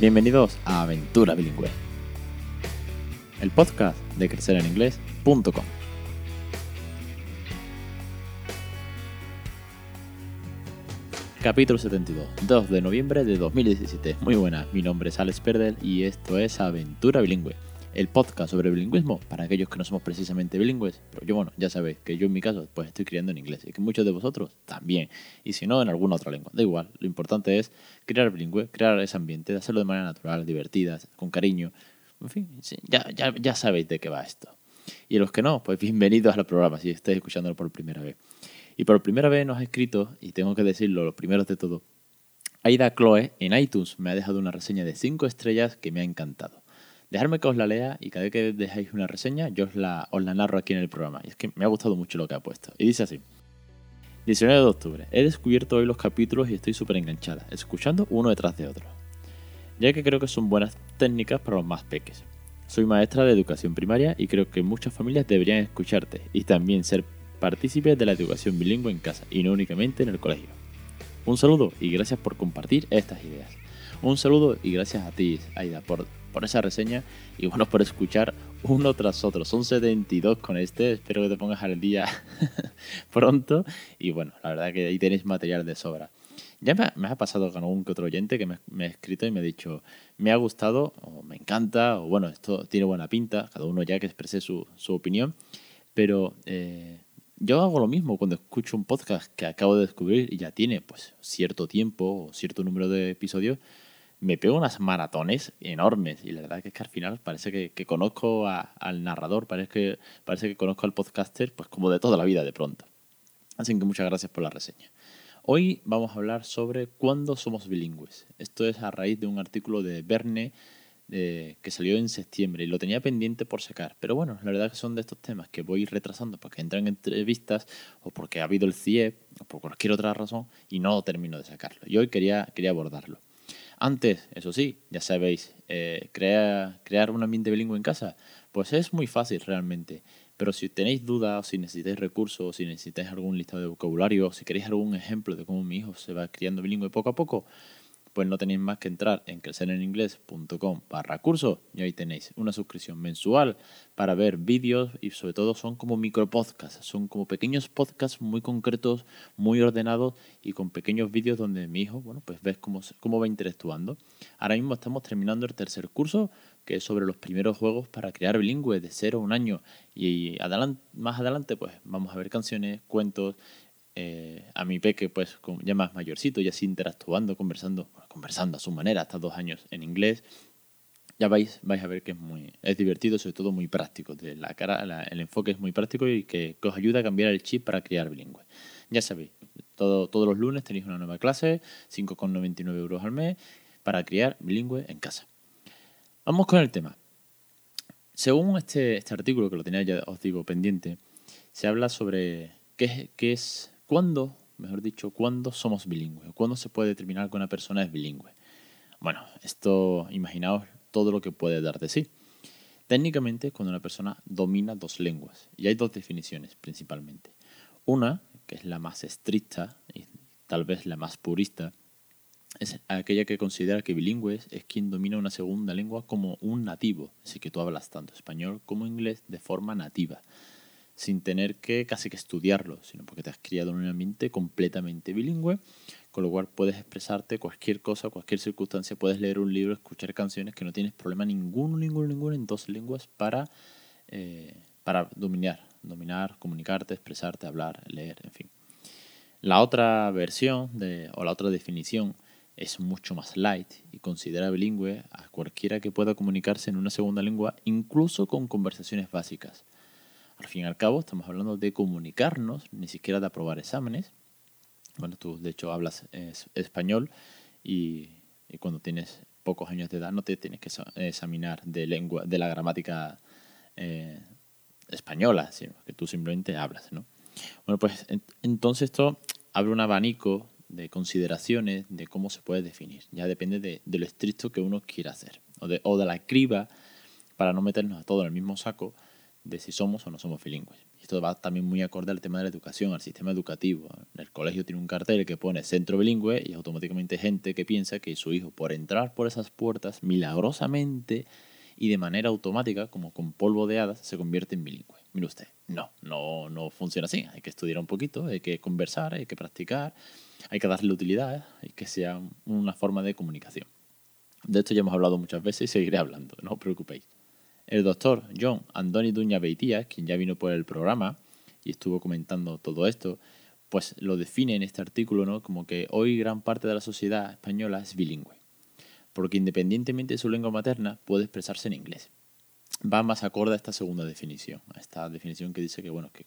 Bienvenidos a Aventura Bilingüe, el podcast de crecereninglés.com. Capítulo 72, 2 de noviembre de 2017. Muy buenas, mi nombre es Alex Perdel y esto es Aventura Bilingüe el podcast sobre bilingüismo para aquellos que no somos precisamente bilingües. Pero yo, bueno, ya sabéis que yo en mi caso pues estoy criando en inglés y que muchos de vosotros también. Y si no, en alguna otra lengua. Da igual, lo importante es crear bilingüe, crear ese ambiente, hacerlo de manera natural, divertida, con cariño. En fin, ya, ya, ya sabéis de qué va esto. Y los que no, pues bienvenidos al programa si estáis escuchándolo por primera vez. Y por primera vez nos ha escrito, y tengo que decirlo, los primeros de todo, Aida Chloe en iTunes me ha dejado una reseña de 5 estrellas que me ha encantado. Dejadme que os la lea y cada vez que dejáis una reseña yo os la, os la narro aquí en el programa. Y es que me ha gustado mucho lo que ha puesto. Y dice así. 19 de octubre. He descubierto hoy los capítulos y estoy súper enganchada, escuchando uno detrás de otro. Ya que creo que son buenas técnicas para los más peques. Soy maestra de educación primaria y creo que muchas familias deberían escucharte y también ser partícipes de la educación bilingüe en casa y no únicamente en el colegio. Un saludo y gracias por compartir estas ideas. Un saludo y gracias a ti, Aida, por por esa reseña y bueno, por escuchar uno tras otro. Son 72 con este, espero que te pongas al día pronto y bueno, la verdad que ahí tenéis material de sobra. Ya me, ha pasado con algún que otro oyente que me, ha escrito y me ha dicho, me ha gustado, o me encanta, o bueno, esto tiene buena pinta, cada uno ya que exprese su, opinión, pero eh, yo hago lo mismo cuando escucho un podcast que acabo de descubrir y ya tiene pues cierto tiempo o cierto número de episodios, me pego unas maratones enormes y la verdad es que al final parece que, conozco al narrador, parece que, parece que conozco al podcaster pues como de toda la vida de pronto. Así que muchas gracias por la reseña. Hoy vamos a hablar sobre cuándo somos bilingües. Esto es a raíz de un artículo de Verne que salió en septiembre y lo tenía pendiente por sacar. Pero bueno, la verdad que son de estos temas que voy retrasando porque entran en entrevistas o porque ha habido el CIE o por cualquier otra razón y no termino de sacarlo. Y hoy quería, quería abordarlo. Antes, eso sí, ya sabéis, eh, crear un ambiente bilingüe en casa, pues es muy fácil realmente. Pero si tenéis dudas, si necesitáis recursos, si necesitáis algún listado de vocabulario, si queréis algún ejemplo de cómo mi hijo se va criando bilingüe poco a poco, pues no tenéis más que entrar en crecereninglés.com barra curso y ahí tenéis una suscripción mensual para ver vídeos y sobre todo son como micro podcasts, son como pequeños podcasts muy concretos, muy ordenados y con pequeños vídeos donde mi hijo, bueno, pues ves cómo, cómo va interactuando. Ahora mismo estamos terminando el tercer curso que es sobre los primeros juegos para crear bilingüe de cero a un año y más adelante pues vamos a ver canciones, cuentos, eh, a mi peque, pues ya más mayorcito, ya así interactuando, conversando, conversando a su manera, hasta dos años en inglés, ya vais, vais a ver que es muy es divertido, sobre todo muy práctico. De la cara, el enfoque es muy práctico y que, os ayuda a cambiar el chip para criar bilingüe. Ya sabéis, todo, todos los lunes tenéis una nueva clase, 5,99 euros al mes, para criar bilingüe en casa. Vamos con el tema. Según este, este artículo, que lo tenía ya, os digo, pendiente, se habla sobre qué, qué es ¿Cuándo, mejor dicho, cuándo somos bilingües? ¿Cuándo se puede determinar que una persona es bilingüe? Bueno, esto, imaginaos todo lo que puede dar de sí. Técnicamente, cuando una persona domina dos lenguas, y hay dos definiciones principalmente. Una, que es la más estricta y tal vez la más purista, es aquella que considera que bilingüe es quien domina una segunda lengua como un nativo, así que tú hablas tanto español como inglés de forma nativa sin tener que casi que estudiarlo, sino porque te has criado en un ambiente completamente bilingüe, con lo cual puedes expresarte cualquier cosa, cualquier circunstancia, puedes leer un libro, escuchar canciones que no tienes problema ninguno, ninguno, ninguno en dos lenguas para, eh, para dominar, dominar, comunicarte, expresarte, hablar, leer, en fin. La otra versión de, o la otra definición es mucho más light y considera bilingüe a cualquiera que pueda comunicarse en una segunda lengua, incluso con conversaciones básicas. Al fin y al cabo, estamos hablando de comunicarnos, ni siquiera de aprobar exámenes. Bueno, tú de hecho hablas español y, cuando tienes pocos años de edad no te tienes que examinar de lengua, de la gramática eh, española, sino que tú simplemente hablas, ¿no? Bueno, pues entonces esto abre un abanico de consideraciones de cómo se puede definir. Ya depende de, lo estricto que uno quiera hacer o de, o de la criba para no meternos a todo en el mismo saco de si somos o no somos bilingües. Esto va también muy acorde al tema de la educación, al sistema educativo. El colegio tiene un cartel que pone centro bilingüe y automáticamente gente que piensa que su hijo, por entrar por esas puertas, milagrosamente y de manera automática, como con polvo de hadas, se convierte en bilingüe. Mire usted, no, no, no funciona así. Hay que estudiar un poquito, hay que conversar, hay que practicar, hay que darle utilidad y que sea una forma de comunicación. De esto ya hemos hablado muchas veces y seguiré hablando, no os preocupéis. El doctor John Andoni Duña Beitia, quien ya vino por el programa y estuvo comentando todo esto, pues lo define en este artículo ¿no? como que hoy gran parte de la sociedad española es bilingüe, porque independientemente de su lengua materna puede expresarse en inglés. Va más acorde a esta segunda definición, a esta definición que dice que, bueno, que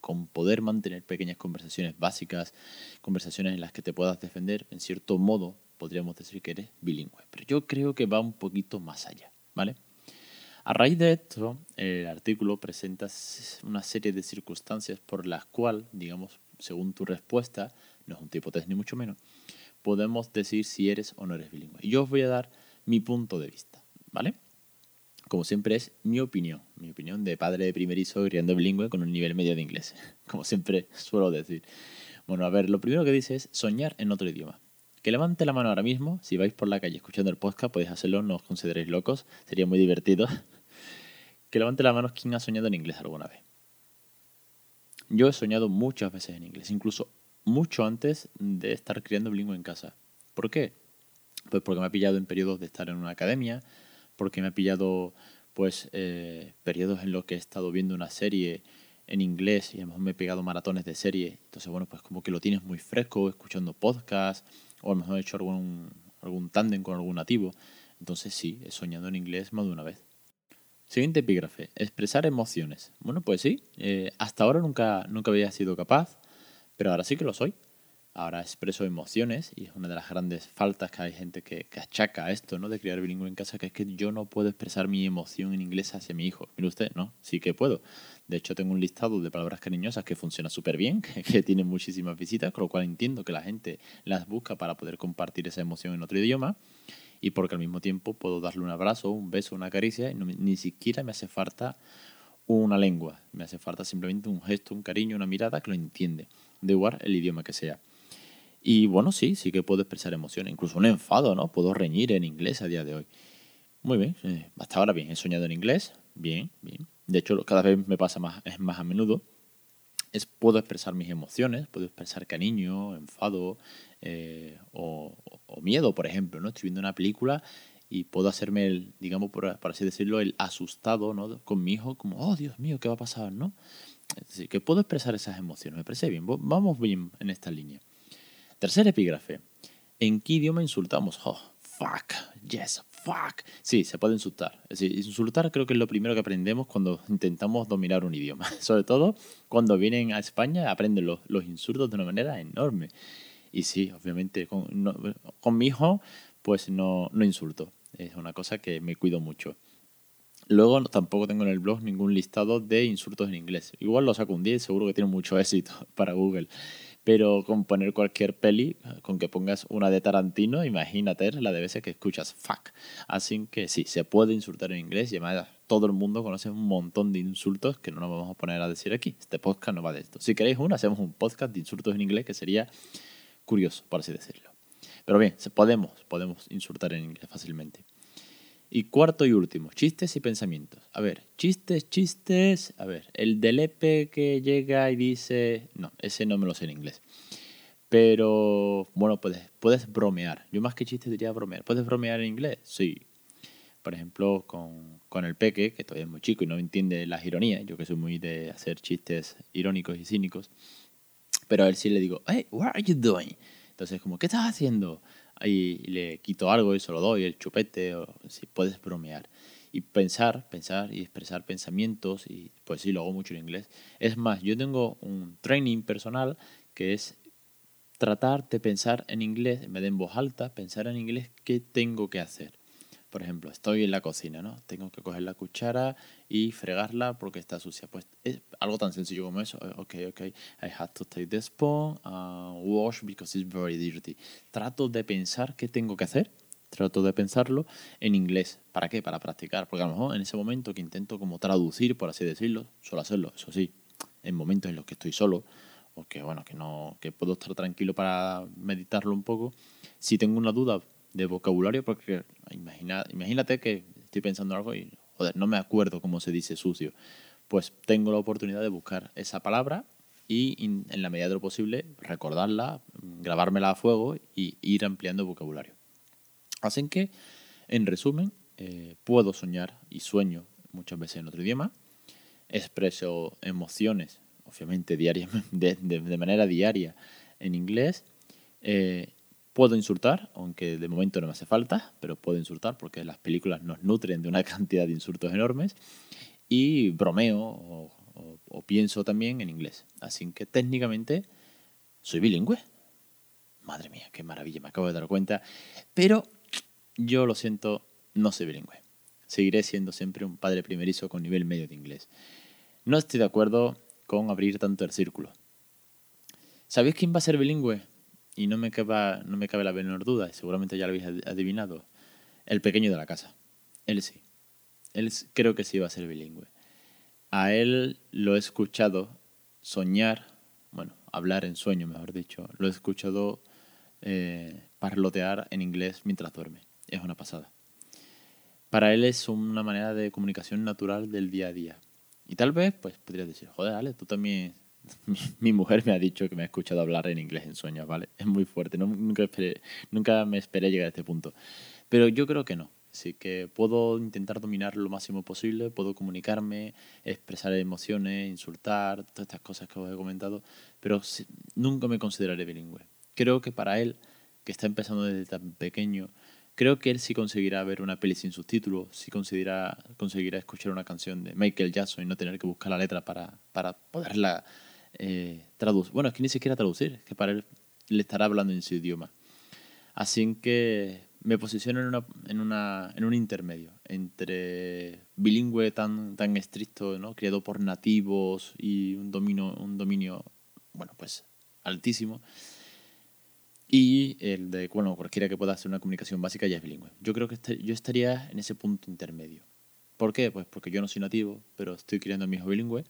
con poder mantener pequeñas conversaciones básicas, conversaciones en las que te puedas defender, en cierto modo podríamos decir que eres bilingüe. Pero yo creo que va un poquito más allá, ¿vale? A raíz de esto, el artículo presenta una serie de circunstancias por las cuales, digamos, según tu respuesta, no es un tipo test ni mucho menos, podemos decir si eres o no eres bilingüe. Y yo os voy a dar mi punto de vista, ¿vale? Como siempre es mi opinión, mi opinión de padre de primerizo criando bilingüe con un nivel medio de inglés, como siempre suelo decir. Bueno, a ver, lo primero que dice es soñar en otro idioma. Que levante la mano ahora mismo, si vais por la calle escuchando el podcast podéis hacerlo, no os consideréis locos, sería muy divertido. Que levante la mano quien ha soñado en inglés alguna vez. Yo he soñado muchas veces en inglés, incluso mucho antes de estar criando bilingüe en casa. ¿Por qué? Pues porque me ha pillado en periodos de estar en una academia, porque me ha pillado pues eh, periodos en los que he estado viendo una serie en inglés y a lo mejor me he pegado maratones de serie. Entonces, bueno, pues como que lo tienes muy fresco, escuchando podcast, o a lo mejor he hecho algún, algún tándem con algún nativo. Entonces sí, he soñado en inglés más de una vez. Siguiente epígrafe. Expresar emociones. Bueno, pues sí. Eh, hasta ahora nunca, nunca había sido capaz, pero ahora sí que lo soy. Ahora expreso emociones y es una de las grandes faltas que hay gente que, que achaca a esto, ¿no? De criar bilingüe en casa, que es que yo no puedo expresar mi emoción en inglés hacia mi hijo. Mire usted, ¿no? Sí que puedo. De hecho, tengo un listado de palabras cariñosas que funciona súper bien, que, que tiene muchísimas visitas, con lo cual entiendo que la gente las busca para poder compartir esa emoción en otro idioma y porque al mismo tiempo puedo darle un abrazo, un beso, una caricia y ni siquiera me hace falta una lengua, me hace falta simplemente un gesto, un cariño, una mirada que lo entiende, de igual el idioma que sea. Y bueno, sí, sí que puedo expresar emociones, incluso un enfado, ¿no? Puedo reñir en inglés a día de hoy. Muy bien, eh, hasta ahora bien, he soñado en inglés, bien, bien. De hecho, cada vez me pasa más, es más a menudo. Es, puedo expresar mis emociones, puedo expresar cariño, enfado, eh, o, miedo, por ejemplo, ¿no? Estoy viendo una película y puedo hacerme, el, digamos, por, así decirlo, el asustado, ¿no? Con mi hijo, como, oh, Dios mío, ¿qué va a pasar, no? Es decir, que puedo expresar esas emociones, me parece bien, vamos bien en esta línea. Tercer epígrafe. ¿En qué idioma insultamos? Oh, fuck, yes, fuck. Sí, se puede insultar. Insultar creo que es lo primero que aprendemos cuando intentamos dominar un idioma. Sobre todo cuando vienen a España aprenden los, insultos de una manera enorme. Y sí, obviamente, con, con mi hijo, pues no, no insulto. Es una cosa que me cuido mucho. Luego tampoco tengo en el blog ningún listado de insultos en inglés. Igual lo saco un día y seguro que tiene mucho éxito para Google. Pero con poner cualquier peli, con que pongas una de Tarantino, imagínate la de veces que escuchas fuck. Así que sí, se puede insultar en inglés y además todo el mundo conoce un montón de insultos que no nos vamos a poner a decir aquí. Este podcast no va de esto. Si queréis uno, hacemos un podcast de insultos en inglés que sería curioso, por así decirlo. Pero bien, podemos, podemos insultar en inglés fácilmente. Y cuarto y último, chistes y pensamientos. A ver, chistes, chistes. A ver, el del Epe que llega y dice. No, ese no me lo sé en inglés. Pero bueno, puedes, puedes bromear. Yo más que chistes diría bromear. ¿Puedes bromear en inglés? Sí. Por ejemplo, con, con el Peque, que todavía es muy chico y no entiende las ironías. Yo que soy muy de hacer chistes irónicos y cínicos. Pero a él sí le digo, hey, what are you doing? Entonces, como, ¿qué estás haciendo? Y le quito algo y se lo doy, el chupete, o si puedes bromear. Y pensar, pensar y expresar pensamientos, y pues sí, lo hago mucho en inglés. Es más, yo tengo un training personal que es tratar de pensar en inglés, en vez en voz alta, pensar en inglés qué tengo que hacer. Por ejemplo, estoy en la cocina, ¿no? Tengo que coger la cuchara y fregarla porque está sucia. Pues es algo tan sencillo como eso. Eh, ok, ok. I have to take the spoon wash because it's very dirty. Trato de pensar qué tengo que hacer trato de pensarlo en inglés. ¿Para qué? Para practicar. Porque a lo mejor en ese momento que intento como traducir, por así decirlo, suelo hacerlo, eso sí, en momentos en los que estoy solo, o que bueno, que no, que puedo estar tranquilo para meditarlo un poco. Si tengo una duda de vocabulario, porque imagina, imagínate que estoy pensando en algo y no me acuerdo cómo se dice sucio. Pues tengo la oportunidad de buscar esa palabra y en la medida de lo posible recordarla, grabármela a fuego y ir ampliando vocabulario. Así que, en resumen, eh, puedo soñar y sueño muchas veces en otro idioma, expreso emociones, obviamente diariamente, de, manera diaria en inglés, eh, puedo insultar, aunque de momento no me hace falta, pero puedo insultar porque las películas nos nutren de una cantidad de insultos enormes, y bromeo o pienso también en inglés. Así que técnicamente soy bilingüe. Madre mía, qué maravilla, me acabo de dar cuenta. Pero yo lo siento, no soy bilingüe. Seguiré siendo siempre un padre primerizo con nivel medio de inglés. No estoy de acuerdo con abrir tanto el círculo. ¿Sabéis quién va a ser bilingüe? Y no me, cabe, no me cabe la menor duda, y seguramente ya lo habéis adivinado. El pequeño de la casa. Él sí. Él creo que sí va a ser bilingüe. A él lo he escuchado soñar, bueno, hablar en sueño, mejor dicho. Lo he escuchado eh, parlotear en inglés mientras duerme. Es una pasada. Para él es una manera de comunicación natural del día a día. Y tal vez, pues, podrías decir, joder, Ale, tú también... Mi, mujer me ha dicho que me ha escuchado hablar en inglés en sueños, ¿vale? Es muy fuerte. nunca, nunca me esperé llegar a este punto. Pero yo creo que no. Así que puedo intentar dominar lo máximo posible, puedo comunicarme, expresar emociones, insultar, todas estas cosas que os he comentado, pero nunca me consideraré bilingüe. Creo que para él, que está empezando desde tan pequeño, creo que él sí conseguirá ver una peli sin subtítulos, sí conseguirá, conseguirá escuchar una canción de Michael Jackson y no tener que buscar la letra para, para poderla eh, traducir. Bueno, es que ni siquiera traducir, que para él le estará hablando en su idioma. Así que me posiciono en, una, en, una, en un intermedio entre bilingüe tan, tan estricto, ¿no? criado por nativos y un dominio, un dominio, bueno, pues altísimo, y el de, bueno, cualquiera que pueda hacer una comunicación básica ya es bilingüe. Yo creo que este, yo estaría en ese punto intermedio. ¿Por qué? Pues porque yo no soy nativo, pero estoy criando a mi hijo bilingüe,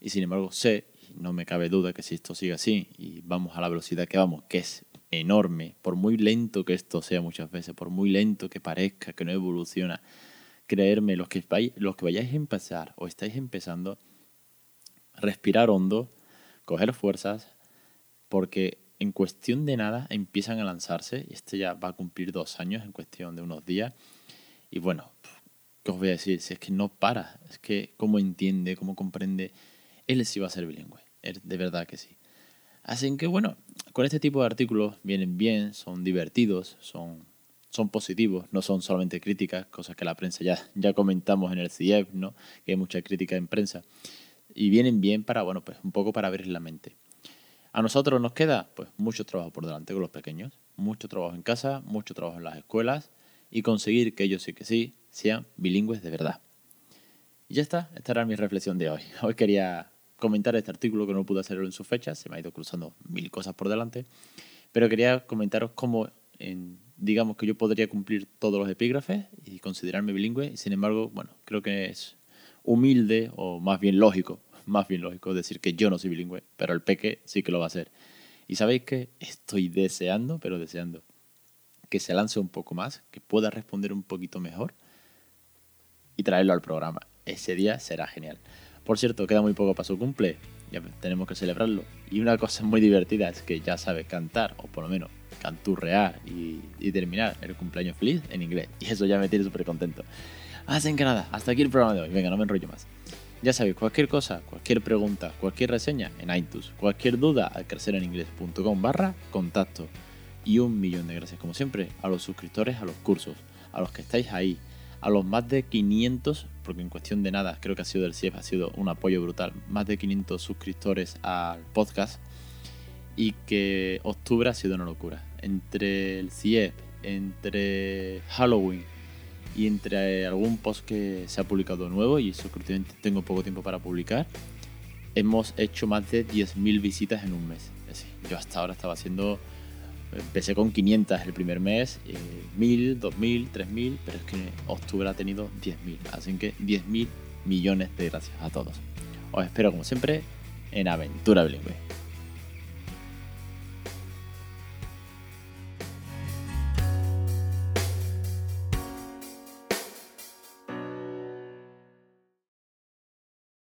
y sin embargo sé, no me cabe duda que si esto sigue así, y vamos a la velocidad que vamos, que es enorme, por muy lento que esto sea muchas veces, por muy lento que parezca que no evoluciona, creerme, los que, los que vayáis a empezar o estáis empezando, respirar hondo, coger fuerzas, porque en cuestión de nada empiezan a lanzarse, y este ya va a cumplir dos años en cuestión de unos días, y bueno, ¿qué os voy a decir? Si es que no para, es que cómo entiende, cómo comprende, él sí va a ser bilingüe, de verdad que sí. Así que bueno, con este tipo de artículos vienen bien, son divertidos, son, son positivos, no son solamente críticas, cosas que la prensa ya, ya comentamos en el CIEP, ¿no? que hay mucha crítica en prensa. Y vienen bien para, bueno, pues un poco para abrir la mente. A nosotros nos queda pues mucho trabajo por delante con los pequeños, mucho trabajo en casa, mucho trabajo en las escuelas y conseguir que ellos sí que sí sean bilingües de verdad. Y ya está, esta era mi reflexión de hoy. Hoy quería comentar este artículo que no pude hacerlo en su fecha, se me ha ido cruzando mil cosas por delante, pero quería comentaros cómo, en, digamos que yo podría cumplir todos los epígrafes y considerarme bilingüe, y sin embargo, bueno, creo que es humilde o más bien lógico, más bien lógico decir que yo no soy bilingüe, pero el peque sí que lo va a hacer. Y sabéis que estoy deseando, pero deseando, que se lance un poco más, que pueda responder un poquito mejor y traerlo al programa. Ese día será genial. Por cierto, queda muy poco para su cumple, ya tenemos que celebrarlo. Y una cosa muy divertida es que ya sabe cantar, o por lo menos canturrear y, terminar el cumpleaños feliz en inglés. Y eso ya me tiene súper contento. Así que nada, hasta aquí el programa de hoy. Venga, no me enrollo más. Ya sabéis, cualquier cosa, cualquier pregunta, cualquier reseña en iTunes, cualquier duda al crecereninglés.com barra contacto. Y un millón de gracias como siempre a los suscriptores a los cursos, a los que estáis ahí, a los más de 500, porque en cuestión de nada creo que ha sido del CIEF, ha sido un apoyo brutal, más de 500 suscriptores al podcast y que octubre ha sido una locura. Entre el CIEF, entre Halloween y entre algún post que se ha publicado nuevo y eso tengo poco tiempo para publicar, hemos hecho más de 10.000 visitas en un mes. Es decir, yo hasta ahora estaba haciendo empecé con 500 el primer mes, 1000, 2000, 3000, pero es que octubre ha tenido 10.000. Así que 10.000 millones de gracias a todos. Os espero como siempre en Aventura Bilingüe.